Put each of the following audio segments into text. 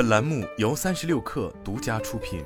本栏目由三十六氪独家出品。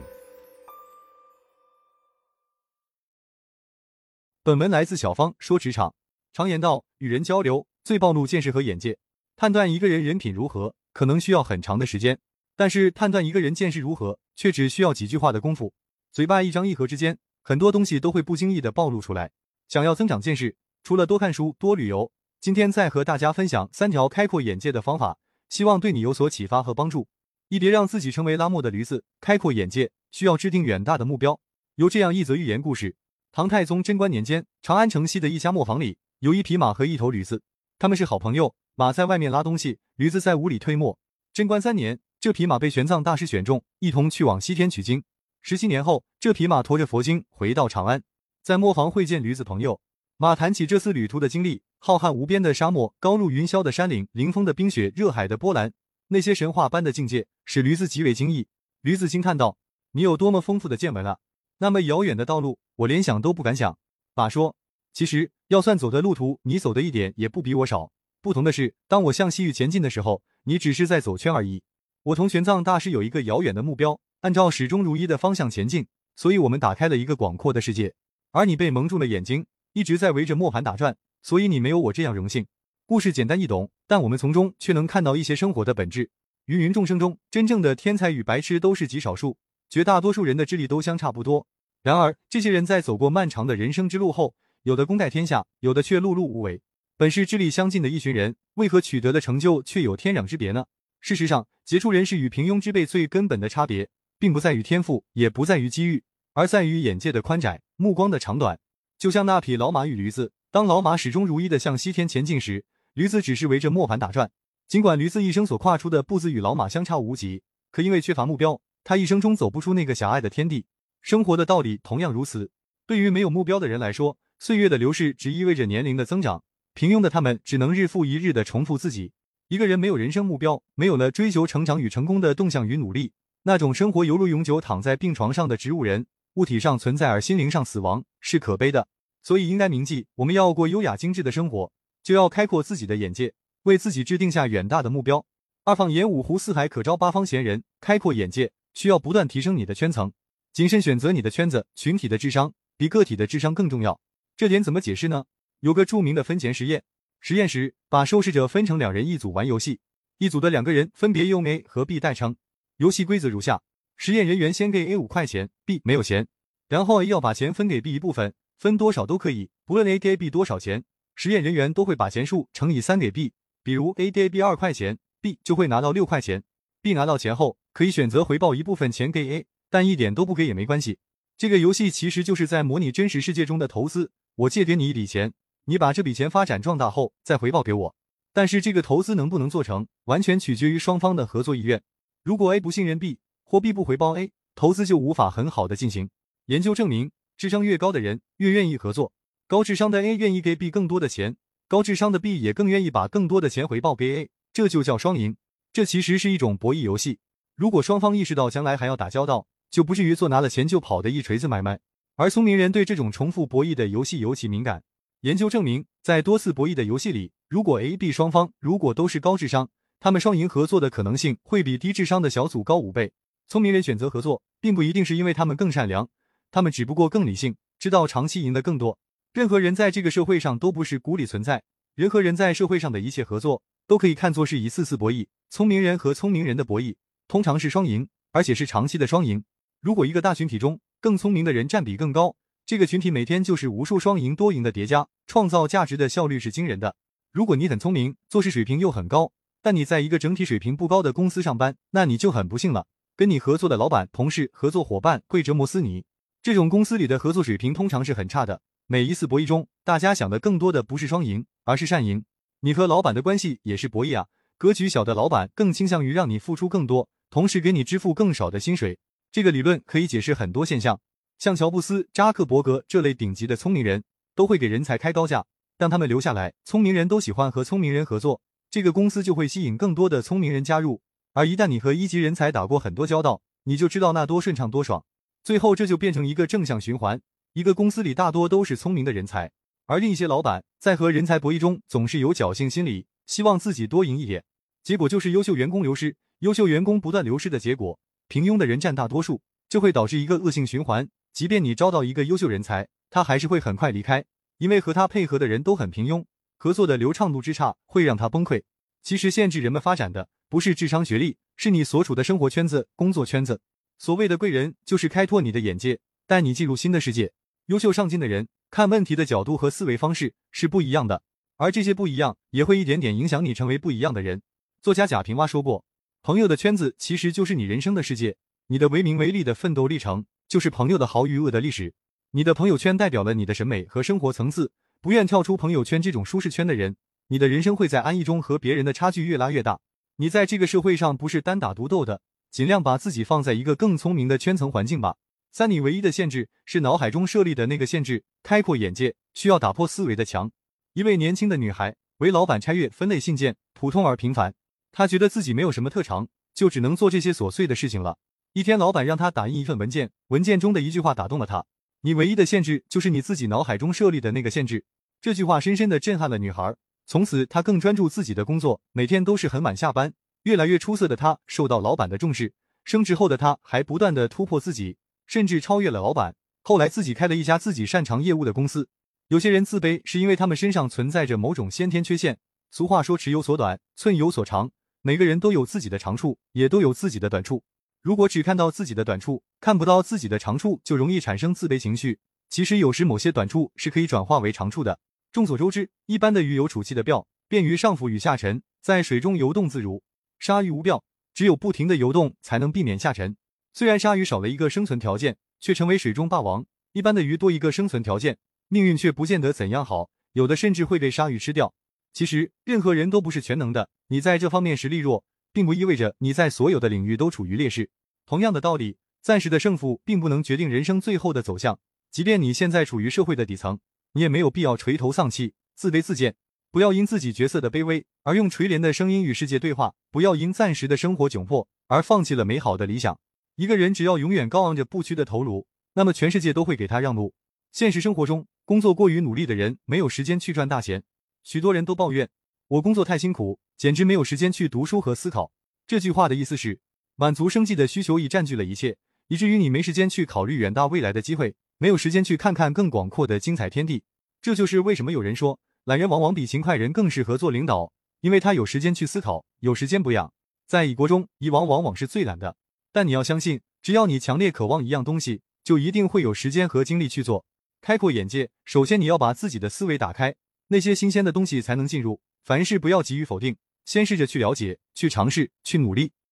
本文来自小芳说职场。常言道，与人交流最暴露见识和眼界。判断一个人人品如何，可能需要很长的时间，但是判断一个人见识如何，却只需要几句话的功夫。嘴巴一张一合之间，很多东西都会不经意的暴露出来。想要增长见识，除了多看书、多旅游，今天再和大家分享三条开阔眼界的方法，希望对你有所启发和帮助。一别让自己成为拉磨的驴子，开阔眼界需要制定远大的目标。有这样一则寓言故事：唐太宗贞观年间，长安城西的一家磨坊里。有一匹马和一头驴子，他们是好朋友。马在外面拉东西，驴子在屋里推磨。贞观三年，这匹马被玄奘大师选中，一同去往西天取经。十七年后，这匹马驮着佛经回到长安，在磨坊会见驴子朋友。马谈起这次旅途的经历：浩瀚无边的沙漠，高入云霄的山岭，凌风的冰雪，热海的波澜，那些神话般的境界，使驴子极为惊异。驴子惊叹道：“你有多么丰富的见闻啊！那么遥远的道路，我连想都不敢想。”马说。其实要算走的路途，你走的一点也不比我少。不同的是，当我向西域前进的时候，你只是在走圈而已。我同玄奘大师有一个遥远的目标，按照始终如一的方向前进，所以我们打开了一个广阔的世界。而你被蒙住了眼睛，一直在围着磨盘打转，所以你没有我这样荣幸。故事简单易懂，但我们从中却能看到一些生活的本质。芸芸众生中，真正的天才与白痴都是极少数，绝大多数人的智力都相差不多。然而，这些人在走过漫长的人生之路后，有的功盖天下，有的却碌碌无为。本是智力相近的一群人，为何取得的成就却有天壤之别呢？事实上，杰出人士与平庸之辈最根本的差别，并不在于天赋，也不在于机遇，而在于眼界的宽窄、目光的长短。就像那匹老马与驴子，当老马始终如一的向西天前进时，驴子只是围着磨盘打转。尽管驴子一生所跨出的步子与老马相差无几，可因为缺乏目标，他一生中走不出那个狭隘的天地。生活的道理同样如此。对于没有目标的人来说，岁月的流逝只意味着年龄的增长，平庸的他们只能日复一日的重复自己。一个人没有人生目标，没有了追求成长与成功的动向与努力，那种生活犹如永久躺在病床上的植物人，物体上存在而心灵上死亡，是可悲的。所以应该铭记，我们要过优雅精致的生活，就要开阔自己的眼界，为自己制定下远大的目标。二放眼五湖四海，可招八方闲人。开阔眼界需要不断提升你的圈层，谨慎选择你的圈子。群体的智商比个体的智商更重要。这点怎么解释呢？有个著名的分钱实验，实验时把受试者分成两人一组玩游戏，一组的两个人分别用 A 和 B 代称。游戏规则如下：实验人员先给 A 五块钱，B 没有钱，然后 A 要把钱分给 B 一部分，分多少都可以，不论 A 给 B 多少钱，实验人员都会把钱数乘以三给 B。比如 A 给 B 二块钱，B 就会拿到六块钱。B 拿到钱后，可以选择回报一部分钱给 A，但一点都不给也没关系。这个游戏其实就是在模拟真实世界中的投资。我借给你一笔钱，你把这笔钱发展壮大后再回报给我。但是这个投资能不能做成，完全取决于双方的合作意愿。如果 A 不信任 B，或 B 不回报 A，投资就无法很好的进行。研究证明，智商越高的人越愿意合作。高智商的 A 愿意给 B 更多的钱，高智商的 B 也更愿意把更多的钱回报给 A，这就叫双赢。这其实是一种博弈游戏。如果双方意识到将来还要打交道，就不至于做拿了钱就跑的一锤子买卖。而聪明人对这种重复博弈的游戏尤其敏感。研究证明，在多次博弈的游戏里，如果 A、B 双方如果都是高智商，他们双赢合作的可能性会比低智商的小组高五倍。聪明人选择合作，并不一定是因为他们更善良，他们只不过更理性，知道长期赢得更多。任何人在这个社会上都不是孤立存在，人和人在社会上的一切合作都可以看作是一次次博弈。聪明人和聪明人的博弈通常是双赢，而且是长期的双赢。如果一个大群体中，更聪明的人占比更高，这个群体每天就是无数双赢多赢的叠加，创造价值的效率是惊人的。如果你很聪明，做事水平又很高，但你在一个整体水平不高的公司上班，那你就很不幸了。跟你合作的老板、同事、合作伙伴会折磨死你。这种公司里的合作水平通常是很差的。每一次博弈中，大家想的更多的不是双赢，而是善赢。你和老板的关系也是博弈啊。格局小的老板更倾向于让你付出更多，同时给你支付更少的薪水。这个理论可以解释很多现象，像乔布斯、扎克伯格这类顶级的聪明人，都会给人才开高价，让他们留下来。聪明人都喜欢和聪明人合作，这个公司就会吸引更多的聪明人加入。而一旦你和一级人才打过很多交道，你就知道那多顺畅多爽。最后这就变成一个正向循环，一个公司里大多都是聪明的人才，而另一些老板在和人才博弈中总是有侥幸心理，希望自己多赢一点，结果就是优秀员工流失，优秀员工不断流失的结果，平庸的人占大多数，就会导致一个恶性循环。即便你招到一个优秀人才，他还是会很快离开，因为和他配合的人都很平庸，合作的流畅度之差会让他崩溃。其实限制人们发展的不是智商学历，是你所处的生活圈子、工作圈子。所谓的贵人，就是开拓你的眼界，带你进入新的世界。优秀上进的人看问题的角度和思维方式是不一样的，而这些不一样也会一点点影响你成为不一样的人。作家贾平凹说过，朋友的圈子其实就是你人生的世界，你的为名为利的奋斗历程。就是朋友的好与恶的历史，你的朋友圈代表了你的审美和生活层次。不愿跳出朋友圈这种舒适圈的人，你的人生会在安逸中和别人的差距越拉越大。你在这个社会上不是单打独斗的，尽量把自己放在一个更聪明的圈层环境吧。三，你唯一的限制是脑海中设立的那个限制，开阔眼界需要打破思维的墙。一位年轻的女孩为老板拆阅分类信件，普通而平凡。她觉得自己没有什么特长，就只能做这些琐碎的事情了。一天，老板让她打印一份文件，文件中的一句话打动了她：“你唯一的限制就是你自己脑海中设立的那个限制。”这句话深深的震撼了女孩。从此，她更专注自己的工作，每天都是很晚下班。越来越出色的她受到老板的重视，升职后的她还不断的突破自己，甚至超越了老板。后来，自己开了一家自己擅长业务的公司。有些人自卑，是因为他们身上存在着某种先天缺陷。俗话说：“尺有所短，寸有所长。”每个人都有自己的长处，也都有自己的短处。如果只看到自己的短处，看不到自己的长处，就容易产生自卑情绪。其实有时某些短处是可以转化为长处的。众所周知，一般的鱼有储气的鳔，便于上浮与下沉，在水中游动自如。鲨鱼无鳔，只有不停的游动才能避免下沉。虽然鲨鱼少了一个生存条件，却成为水中霸王。一般的鱼多一个生存条件，命运却不见得怎样好，有的甚至会被鲨鱼吃掉。其实任何人都不是全能的，你在这方面实力弱。并不意味着你在所有的领域都处于劣势。同样的道理，暂时的胜负并不能决定人生最后的走向。即便你现在处于社会的底层，你也没有必要垂头丧气、自卑自贱。不要因自己角色的卑微而用垂怜的声音与世界对话；不要因暂时的生活窘迫而放弃了美好的理想。一个人只要永远高昂着不屈的头颅，那么全世界都会给他让路。现实生活中，工作过于努力的人没有时间去赚大钱。许多人都抱怨我工作太辛苦。简直没有时间去读书和思考。这句话的意思是，满足生计的需求已占据了一切，以至于你没时间去考虑远大未来的机会，没有时间去看看更广阔的精彩天地。这就是为什么有人说，懒人往往比勤快人更适合做领导，因为他有时间去思考，有时间补养。在蚁国中，蚁王往往是最懒的，但你要相信，只要你强烈渴望一样东西，就一定会有时间和精力去做。开阔眼界，首先你要把自己的思维打开，那些新鲜的东西才能进入。凡事不要急于否定，先试着去了解、去尝试、去努力。